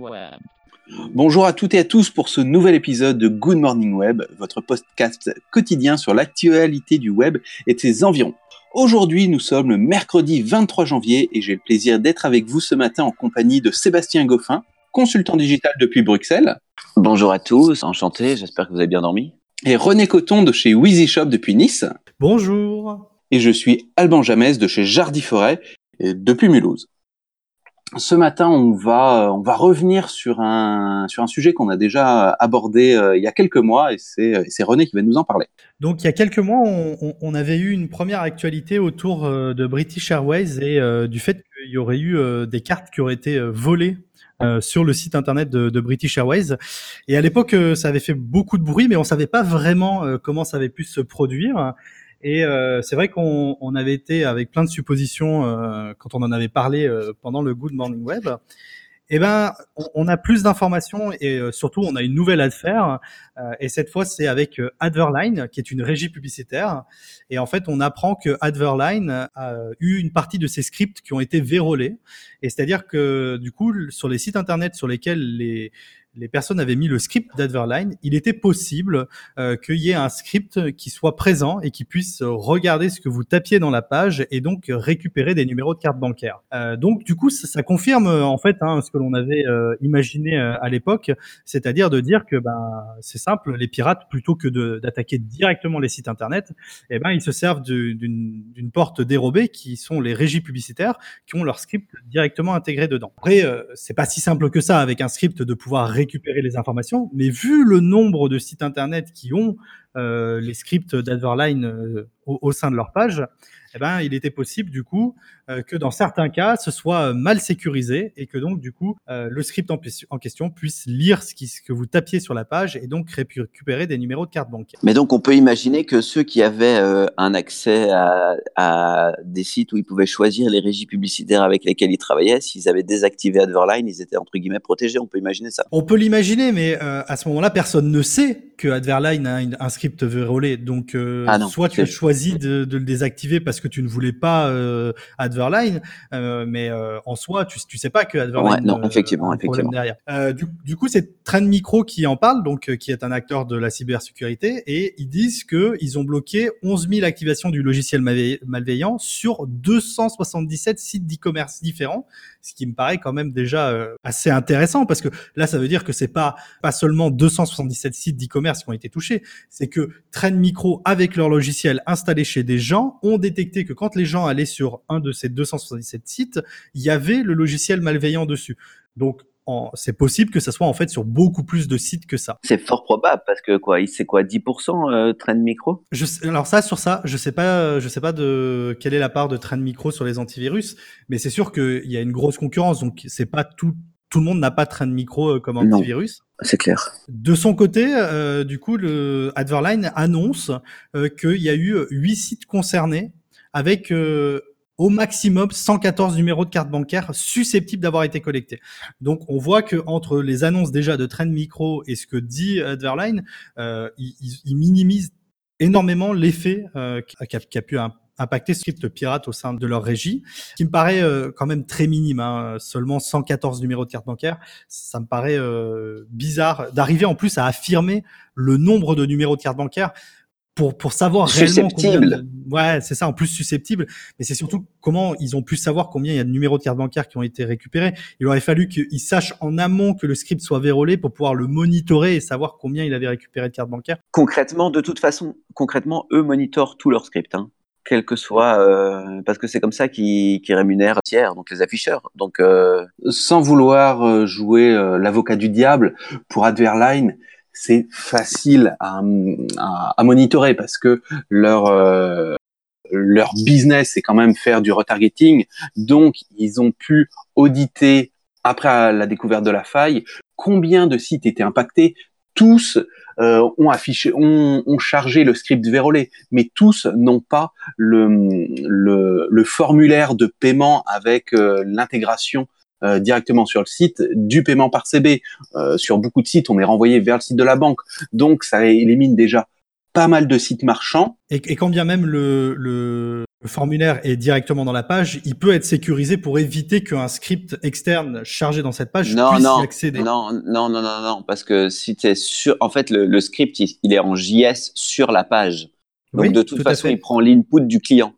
Web. Bonjour à toutes et à tous pour ce nouvel épisode de Good Morning Web, votre podcast quotidien sur l'actualité du web et de ses environs. Aujourd'hui, nous sommes le mercredi 23 janvier et j'ai le plaisir d'être avec vous ce matin en compagnie de Sébastien Goffin, consultant digital depuis Bruxelles. Bonjour à tous, enchanté, j'espère que vous avez bien dormi. Et René Coton de chez Wheezy Shop depuis Nice. Bonjour. Et je suis Alban Jamès de chez Jardy Forêt depuis Mulhouse. Ce matin, on va on va revenir sur un sur un sujet qu'on a déjà abordé euh, il y a quelques mois et c'est René qui va nous en parler. Donc il y a quelques mois, on, avait eu une première actualité autour euh, de British Airways et euh, du fait qu'il y aurait eu euh, des cartes qui auraient été euh, volées euh, sur le site internet de British Airways. Et à l'époque, ça avait fait beaucoup de bruit, mais on savait pas vraiment comment ça avait pu se produire. Et euh, c'est vrai qu'on on avait été avec plein de suppositions euh, quand on en avait parlé euh, pendant le Good Morning Web. Eh ben, on, a plus d'informations et euh, surtout on a une nouvelle affaire. Euh, et cette fois, c'est avec Adverline, qui est une régie publicitaire. Et en fait, on apprend que Adverline a eu une partie de ses scripts qui ont été vérolés. Et c'est-à-dire que du coup, sur les sites internet sur lesquels les les personnes avaient mis le script d'Adverline, il était possible euh, qu'il y ait un script qui soit présent et qui puisse regarder ce que vous tapiez dans la page et donc récupérer des numéros de carte bancaire. Euh, donc du coup, ça, ça confirme en fait hein, ce que l'on avait euh, imaginé à l'époque, c'est-à-dire de dire que ben c'est simple, les pirates plutôt que d'attaquer directement les sites internet, eh ben ils se servent d'une porte dérobée qui sont les régies publicitaires qui ont leur script directement intégré dedans. Après, c'est pas si simple que ça avec un script de pouvoir récupérer les informations, mais vu le nombre de sites internet qui ont euh, les scripts d'Adverline euh, au, au, sein de leur page, eh ben, il était possible du coup euh, que dans certains cas, ce soit mal sécurisé et que donc du coup le script en, en, question puisse lire ce, qui, ce, que vous tapiez sur la page et donc récupérer des numéros de carte bancaire. Mais donc on peut imaginer que ceux qui avaient un accès à, à, des sites où ils pouvaient choisir les régies publicitaires avec lesquelles ils travaillaient, s'ils avaient désactivé Adverline, ils étaient entre guillemets protégés. On peut imaginer ça. On peut l'imaginer, mais à ce moment-là, personne ne sait que Adverline a une, un script vérolé. Donc ah non, soit tu as choisi de, de, le désactiver parce que tu ne voulais pas euh, Adverline, euh, mais euh, en soi, tu, tu sais pas que Adverline ouais, non, effectivement, a un effectivement. derrière. Du, du, coup, c'est Trend Micro qui en parle, donc qui est un acteur de la cybersécurité, et ils disent que ils ont bloqué 11 000 activations du logiciel malveillant sur 277 sites d'e-commerce différents, ce qui me paraît quand même déjà assez intéressant parce que là, ça veut dire que c'est pas pas seulement 277 sites d'e-commerce qui ont été touchés, c'est que Trend Micro avec leur logiciel installé chez des gens ont détecté que quand les gens allaient sur un de ces 277 sites, il y avait le logiciel malveillant dessus. Donc c'est possible que ça soit en fait sur beaucoup plus de sites que ça. C'est fort probable parce que quoi, c'est quoi 10% euh, Trend Micro? Je sais, Alors ça sur ça, je sais pas, je sais pas de quelle est la part de Trend Micro sur les antivirus, mais c'est sûr qu'il y a une grosse concurrence, donc c'est pas tout tout le monde n'a pas Trend Micro euh, comme antivirus. C'est clair. De son côté, euh, du coup, le Adverline annonce euh, qu'il y a eu huit sites concernés avec euh, au maximum 114 numéros de carte bancaire susceptibles d'avoir été collectés. Donc, on voit que entre les annonces déjà de Trend Micro et ce que dit Adverline, ils, ils, minimisent énormément l'effet qu'a qu pu impacter ce script pirate au sein de leur régie, qui me paraît euh, quand même très minime, hein, seulement 114 numéros de carte bancaire. Ça me paraît euh, bizarre d'arriver en plus à affirmer le nombre de numéros de carte bancaire pour, pour savoir susceptible. réellement combien ouais c'est ça en plus susceptible mais c'est surtout comment ils ont pu savoir combien il y a de numéros de carte bancaire qui ont été récupérés il aurait fallu qu'ils sachent en amont que le script soit vérolé pour pouvoir le monitorer et savoir combien il avait récupéré de cartes bancaires concrètement de toute façon concrètement eux monitorent tout leur script hein quel que soit, euh, parce que c'est comme ça qu'ils qu rémunèrent tiers, donc les afficheurs. Donc, euh... sans vouloir jouer euh, l'avocat du diable, pour Adverline, c'est facile à, à, à, monitorer parce que leur euh, leur business c'est quand même faire du retargeting, donc ils ont pu auditer après la découverte de la faille combien de sites étaient impactés. Tous euh, ont affiché, ont, chargé le script vérolé, mais tous n'ont pas le, formulaire de paiement avec euh, l'intégration euh, directement sur le site du paiement par CB. Euh, sur beaucoup de sites, on est renvoyé vers le site de la banque, donc ça élimine déjà pas mal de sites marchands. Et, et quand bien même le le formulaire est directement dans la page, il peut être sécurisé pour éviter qu'un script externe chargé dans cette page non, puisse non, y accéder. Non, non, non, non, non, parce que si tu es sur, en fait, le, le script, il, il, est en JS sur la page. Donc, Oui, de toute tout façon, il prend l'input du client.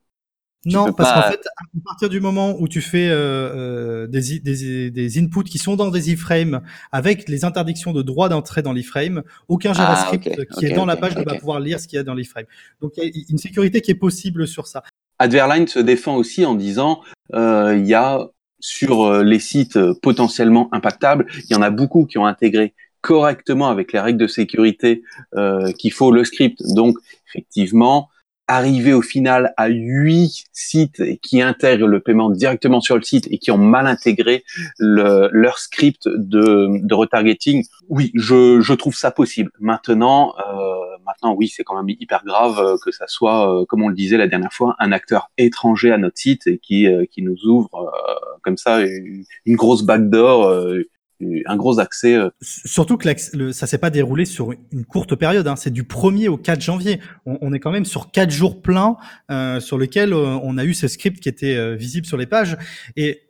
Tu Non, parce pas- qu'en fait, à partir du moment où tu fais euh, euh, des, des, des inputs qui sont dans des iframes avec les interdictions de droit d'entrée dans l'iframe, aucun JavaScript Ah, ok, qui est dans la page ne va pouvoir lire ce qu'il y a dans l'iframe. Donc il y a une sécurité qui est possible sur ça. Adverline se défend aussi en disant euh, il y a sur euh, les sites euh, potentiellement impactables, il y en a beaucoup qui ont intégré correctement avec les règles de sécurité euh, qu'il faut le script. Donc effectivement, arriver au final à huit sites qui intègrent le paiement directement sur le site et qui ont mal intégré le- leur script de, de retargeting, oui, je, je trouve ça possible. Maintenant, euh, maintenant, oui, c'est quand même hyper grave euh, que ça soit, euh, comme on le disait la dernière fois, un acteur étranger à notre site et qui, euh, qui nous ouvre comme ça une, une grosse backdoor, un gros accès. Surtout que le, ça s'est pas déroulé sur une courte période. Hein. C'est du 1er au 4 janvier. On, on est quand même sur quatre jours pleins euh, sur lesquels on a eu ce script qui était euh, visible sur les pages. Et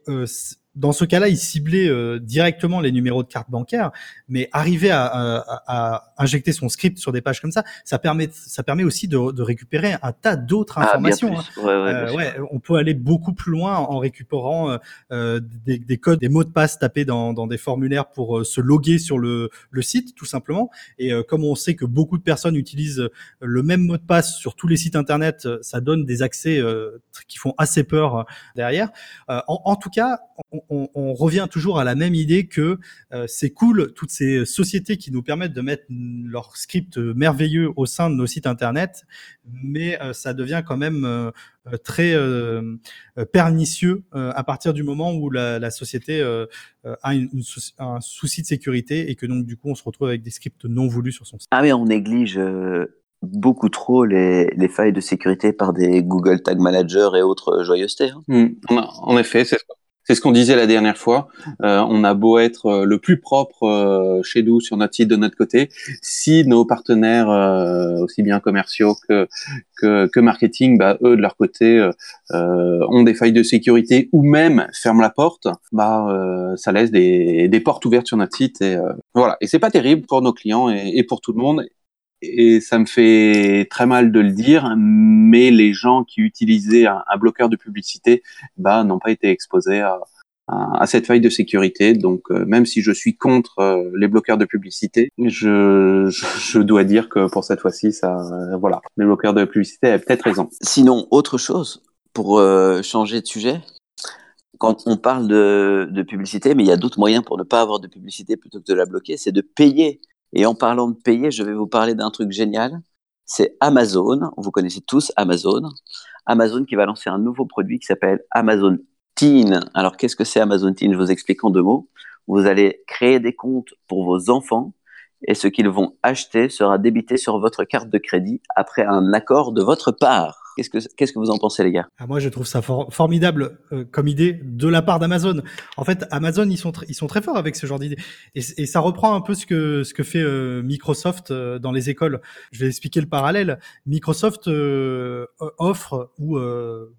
dans ce cas-là, il ciblait euh, directement les numéros de carte bancaire, mais arriver à, à- à injecter son script sur des pages comme ça, ça permet, ça permet aussi de, de récupérer un tas d'autres Ah, informations. hein. Ouais, ouais, Euh, ouais, on peut aller beaucoup plus loin en récupérant euh, euh, des, des codes, des mots de passe tapés dans, dans des formulaires pour euh, se loguer sur le, le site, tout simplement. Et euh, comme on sait que beaucoup de personnes utilisent le même mot de passe sur tous les sites internet, ça donne des accès euh, qui font assez peur derrière. Euh, en, en tout cas, on, on- on revient toujours à la même idée que euh, c'est cool toutes ces sociétés qui nous permettent de mettre mm, leur script merveilleux au sein de nos sites internet, mais euh, ça devient quand même euh, très pernicieux euh, à partir du moment où la, la société a une, une sou- un souci de sécurité et que donc du coup on se retrouve avec des scripts non voulus sur son site. Ah mais on néglige beaucoup trop les, les failles de sécurité par des Google Tag Manager et autres joyeusetés. hein. En, en effet, c'est ce c'est ce qu'on disait la dernière fois. Euh, on a beau être euh, le plus propre euh, chez nous sur notre site de notre côté, si nos partenaires, aussi bien commerciaux que, que, marketing, bah, eux de leur côté ont des failles de sécurité ou même ferment la porte, bah ça laisse des, des portes ouvertes sur notre site et voilà. Et c'est pas terrible pour nos clients et pour tout le monde. Et ça me fait très mal de le dire, mais les gens qui utilisaient un, bloqueur de publicité bah, n'ont pas été exposés à, cette faille de sécurité. Donc, euh, même si je suis contre euh, les bloqueurs de publicité, je, je, dois dire que pour cette fois-ci, ça, euh, voilà, les bloqueurs de publicité avaient peut-être raison. Sinon, autre chose, pour changer de sujet, quand on parle de publicité, mais il y a d'autres moyens pour ne pas avoir de publicité plutôt que de la bloquer, c'est de payer. Et en parlant de payer, je vais vous parler d'un truc génial. C'est Amazon. Vous connaissez tous Amazon. Amazon qui va lancer un nouveau produit qui s'appelle Amazon Teen. Alors, qu'est-ce que c'est Amazon Teen? Je vous explique en deux mots. Vous allez créer des comptes pour vos enfants et ce qu'ils vont acheter sera débité sur votre carte de crédit après un accord de votre part. Qu'est-ce que, qu'est-ce que vous en pensez, les gars? Ah, moi, je trouve ça for- formidable euh, comme idée de la part d'Amazon. En fait, Amazon, ils sont, ils sont très forts avec ce genre d'idée. Et, ça reprend un peu ce que, ce que fait euh, Microsoft euh, dans les écoles. Je vais expliquer le parallèle. Microsoft euh, offre ou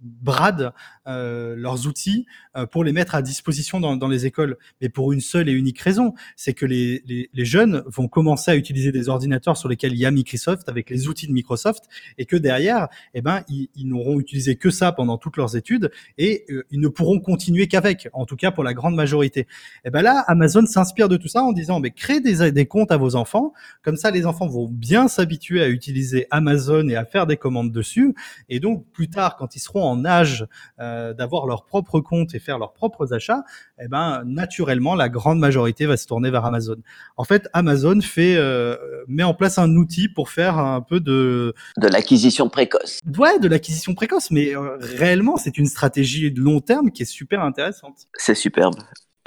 brade leurs outils pour les mettre à disposition dans, dans les écoles, mais pour une seule et unique raison, c'est que les, les, les jeunes vont commencer à utiliser des ordinateurs sur lesquels il y a Microsoft avec les outils de Microsoft, et que derrière, eh ben, ils, ils n'auront utilisé que ça pendant toutes leurs études et euh, ils ne pourront continuer qu'avec, en tout cas pour la grande majorité. Et ben là, Amazon s'inspire de tout ça en disant, mais créez des, des comptes à vos enfants, comme ça les enfants vont bien s'habituer à utiliser Amazon et à faire des commandes dessus, et donc plus tard, quand ils seront en âge euh, d'avoir leur propre compte et faire leurs propres achats, eh ben naturellement la grande majorité va se tourner vers Amazon. En fait, Amazon fait euh, met en place un outil pour faire un peu de De l'acquisition précoce. ouais de l'acquisition précoce, mais euh, réellement c'est une stratégie de long terme qui est super intéressante. C'est superbe.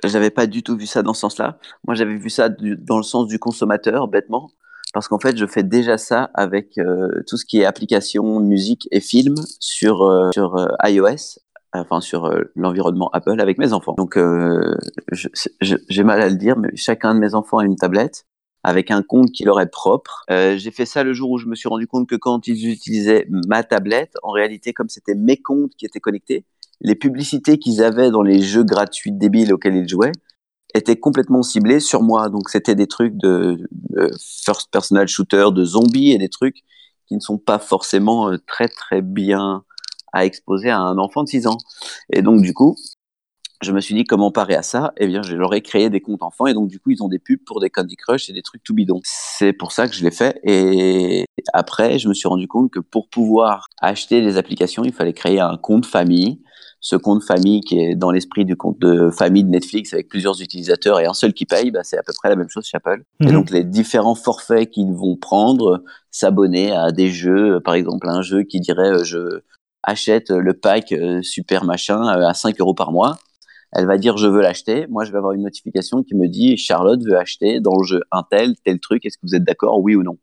J'avais pas du tout vu ça dans ce sens-là. Moi, j'avais vu ça dans le sens du consommateur, bêtement. Parce qu'en fait, je fais déjà ça avec euh, tout ce qui est application, musique et film sur, euh, sur iOS, enfin sur l'environnement Apple avec mes enfants. Donc, j'ai mal à le dire, mais chacun de mes enfants a une tablette avec un compte qui leur est propre. Euh, j'ai fait ça le jour où je me suis rendu compte que quand ils utilisaient ma tablette, en réalité, comme c'était mes comptes qui étaient connectés, les publicités qu'ils avaient dans les jeux gratuits débiles auxquels ils jouaient étaient complètement ciblées sur moi. Donc c'était des trucs de, de first personal shooter, de zombies et des trucs qui ne sont pas forcément euh, très très bien à exposer à un enfant de 6 ans. Et donc du coup, je me suis dit comment parer à ça? Eh bien, je leur ai créé des comptes enfants et donc du coup, ils ont des pubs pour des Candy Crush et des trucs tout bidons. C'est pour ça que je l'ai fait et après, je me suis rendu compte que pour pouvoir acheter les applications, il fallait créer un compte famille. Ce compte famille qui est dans l'esprit du compte de famille de Netflix avec plusieurs utilisateurs et un seul qui paye, bah, c'est à peu près la même chose chez Apple. Et Mhm. donc les différents forfaits qu'ils vont prendre, s'abonner à des jeux, par exemple un jeu qui dirait euh, je achète le pack euh, super machin euh, à 5 euros par mois elle va dire je veux l'acheter. Moi, je vais avoir une notification qui me dit Charlotte veut acheter dans le jeu un tel, tel truc. Est-ce que vous êtes d'accord, oui ou non?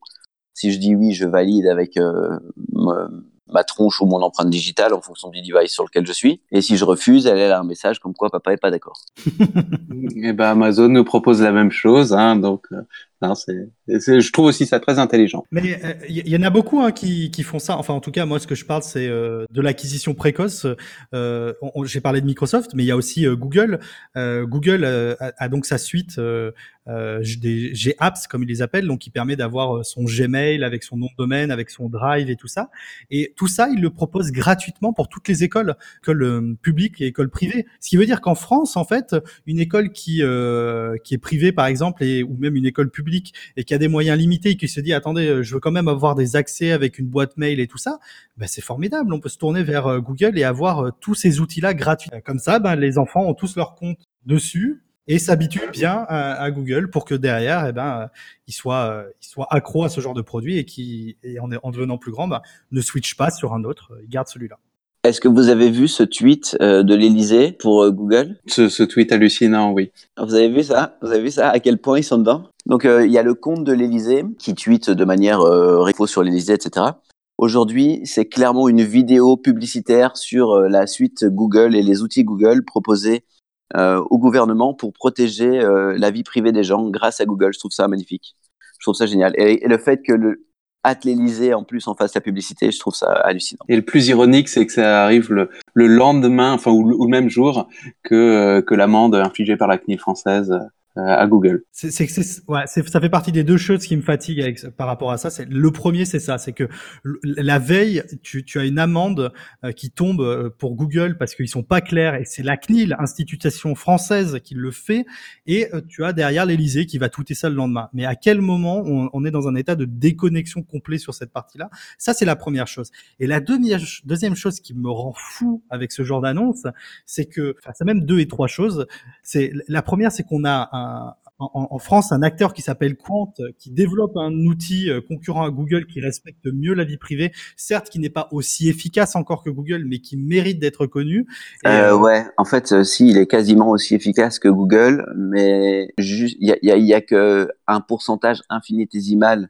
Si je dis oui, je valide avec euh, ma, ma tronche ou mon empreinte digitale en fonction du device sur lequel je suis. Et si je refuse, elle, elle a un message comme quoi papa est pas d'accord. Et ben Amazon nous propose la même chose, hein, donc euh, non, c'est, c'est- je trouve aussi ça très intelligent. Mais il y, y en a beaucoup hein, qui, qui font ça. Enfin, en tout cas, moi, ce que je parle, c'est euh, de l'acquisition précoce. Euh, J'ai parlé de Microsoft, mais il y a aussi euh, Google. Euh, Google euh, a, a donc sa suite euh, euh, des G-Apps, comme ils les appellent, donc qui permet d'avoir euh, son Gmail avec son nom de domaine, avec son Drive et tout ça. Et tout ça, il le propose gratuitement pour toutes les écoles, écoles euh, publiques et écoles privées. Ce qui veut dire qu'en France, en fait, une école qui euh, qui est privée, par exemple, et, ou même une école publique et qui a des moyens limités et qui se dit attendez, euh, je veux quand même avoir des accès avec une boîte mail et tout ça, ben c'est formidable. On peut se tourner vers euh, Google et avoir euh, tous ces outils-là gratuits. Comme ça, ben, les enfants ont tous leur compte dessus et s'habituent bien à, Google pour que derrière, eh ben, ils soient, ils accros à ce genre de produit et qui, en, en devenant plus grands, ben, ne switchent pas sur un autre, ils gardent celui-là. Est-ce que vous avez vu ce tweet euh, de l'Elysée pour euh, Google? Ce, ce tweet hallucinant, oui. Vous avez vu ça? Vous avez vu ça? À quel point ils sont dedans? Donc euh, il y a le compte de l'Elysée qui tweet de manière réfo sur l'Elysée, etc. Aujourd'hui, c'est clairement une vidéo publicitaire sur la suite Google et les outils Google proposés euh, au gouvernement pour protéger euh, la vie privée des gens grâce à Google. Je trouve ça magnifique. Je trouve ça génial. Et, et le fait que le hâte l'Elysée en plus en fasse la publicité, je trouve ça hallucinant. Et le plus ironique, c'est que ça arrive le, le lendemain, enfin ou, le- ou le même jour que euh, que l'amende infligée par la CNIL française euh, à Google. C'est, c'est, c'est- ouais, c'est- ça fait partie des deux choses qui me fatiguent avec, par rapport à ça. C'est le premier, c'est ça, c'est que la veille, tu, tu as une amende euh, qui tombe euh, pour Google parce qu'ils sont pas clairs et c'est la CNIL, institution française, qui le fait. Et euh, tu as derrière l'Élysée qui va touter ça le lendemain. Mais à quel moment on, on est dans un état de déconnexion complet sur cette partie-là? Ça, c'est la première chose. Et la deuxième, deuxième chose qui me rend fou avec ce genre d'annonce, c'est que, enfin, c'est même deux et trois choses. C'est la première, c'est qu'on a un, en, en France un acteur qui s'appelle Quant, qui développe un outil euh, concurrent à Google qui respecte mieux la vie privée, certes qui n'est pas aussi efficace encore que Google, mais qui mérite d'être connu. Et, Euh, euh, ouais, en fait, euh, si, il est quasiment aussi efficace que Google, mais il y a, y, a, il y a que un pourcentage infinitésimal,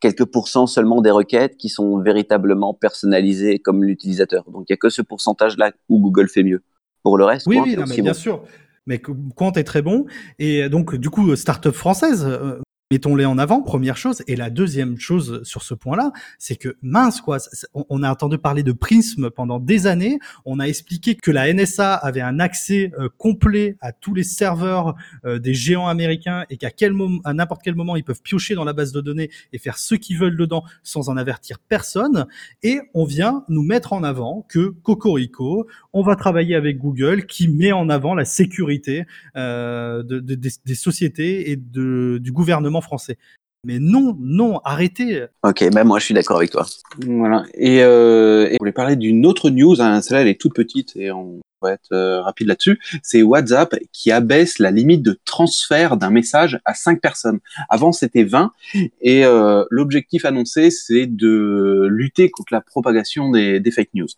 quelques pourcents seulement des requêtes qui sont véritablement personnalisées comme l'utilisateur. Donc, il y a que ce pourcentage-là où Google fait mieux. Pour le reste, Oui, oui, non, mais bien sûr. Mais Quant est très bon. Et donc, du coup, start-up française, euh, mettons-les en avant, première chose. Et la deuxième chose sur ce point-là, c'est que mince, quoi. on- a entendu parler de Prism pendant des années. On a expliqué que la NSA avait un accès euh, complet à tous les serveurs euh, des géants américains et qu'à quel moment, à n'importe quel moment, ils peuvent piocher dans la base de données et faire ce qu'ils veulent dedans sans en avertir personne. Et on vient nous mettre en avant que Cocorico, on va travailler avec Google qui met en avant la sécurité euh, de, de- des, sociétés et du gouvernement français. Mais non, non, arrêtez. Ok, même moi, je suis d'accord avec toi. Voilà. Et, euh, et je voulais parler d'une autre news. Hein. Celle-là, elle est toute petite et on va être euh, rapide là-dessus. C'est WhatsApp qui abaisse la limite de transfert d'un message à 5 personnes. Avant, c'était 20. Et euh, l'objectif annoncé, c'est de lutter contre la propagation des, des fake news.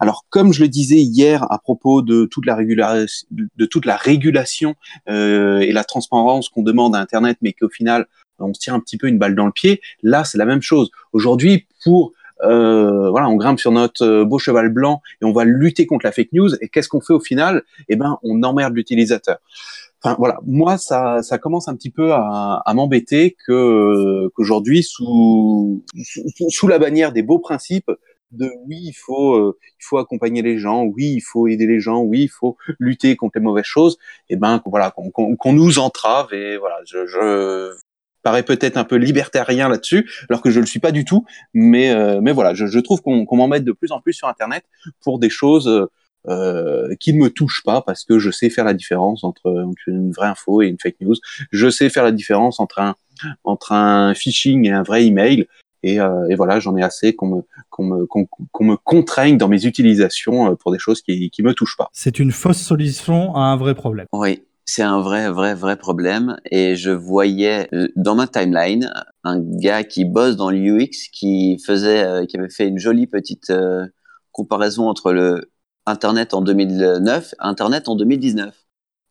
Alors, comme je le disais hier à propos de toute la, régulation, de toute la régulation euh, et la transparence qu'on demande à Internet, mais qu'au final, on se tire un petit peu une balle dans le pied. Là, c'est la même chose. Aujourd'hui, pour euh, voilà, on grimpe sur notre beau cheval blanc et on va lutter contre la fake news. Et qu'est-ce qu'on fait au final? Eh ben, on emmerde l'utilisateur. Enfin voilà, moi ça, ça commence un petit peu à, à m'embêter que qu'aujourd'hui sous, sous, la bannière des beaux principes de oui il faut euh, il faut accompagner les gens, oui il faut aider les gens, oui il faut lutter contre les mauvaises choses, et ben voilà qu'on nous entrave et voilà je, je parais peut-être un peu libertarien là-dessus, alors que je le suis pas du tout, mais euh, mais voilà je, je trouve qu'on m'en mette de plus en plus sur internet pour des choses euh, qui ne me touchent pas parce que je sais faire la différence entre, une vraie info et une fake news. Je sais faire la différence entre un entre un phishing et un vrai email. Et, euh, et voilà, j'en ai assez qu'on me qu'on me qu'on me contraigne dans mes utilisations euh, pour des choses qui qui me touchent pas. C'est une fausse solution à un vrai problème. Oui, c'est un vrai, vrai, vrai problème. Et je voyais euh, dans ma timeline un gars qui bosse dans l'UX qui faisait, qui avait fait une jolie petite comparaison entre le Internet en 2009, Internet en 2019.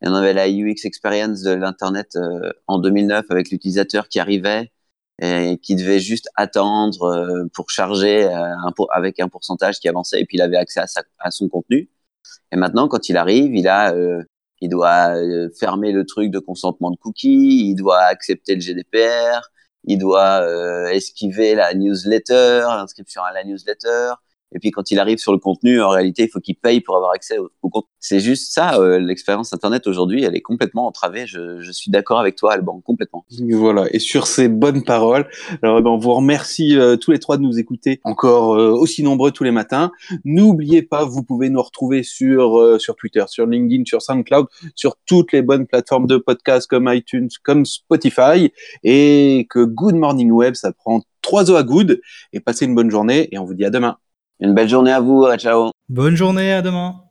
Et on avait la UX experience de l'Internet euh, en 2009 avec l'utilisateur qui arrivait et qui devait juste attendre euh, pour charger euh, un avec un pourcentage qui avançait et puis il avait accès à, sa, à son contenu. Et maintenant, quand il arrive, il a, il doit fermer le truc de consentement de cookies, il doit accepter le GDPR, il doit esquiver la newsletter, l'inscription à la newsletter, et puis quand il arrive sur le contenu, en réalité, il faut qu'il paye pour avoir accès au, contenu. C'est juste ça, euh, l'expérience Internet aujourd'hui, elle est complètement entravée. Je, je suis d'accord avec toi, Alban, complètement. Voilà, et sur ces bonnes paroles, alors eh ben, on vous remercie euh, tous les trois de nous écouter encore euh, aussi nombreux tous les matins. N'oubliez pas, vous pouvez nous retrouver sur, sur Twitter, sur LinkedIn, sur SoundCloud, sur toutes les bonnes plateformes de podcast comme iTunes, comme Spotify, et que Good Morning Web, ça prend trois os à good, et passez une bonne journée, et on vous dit à demain. Une belle journée à vous. Ciao. Bonne journée, à demain.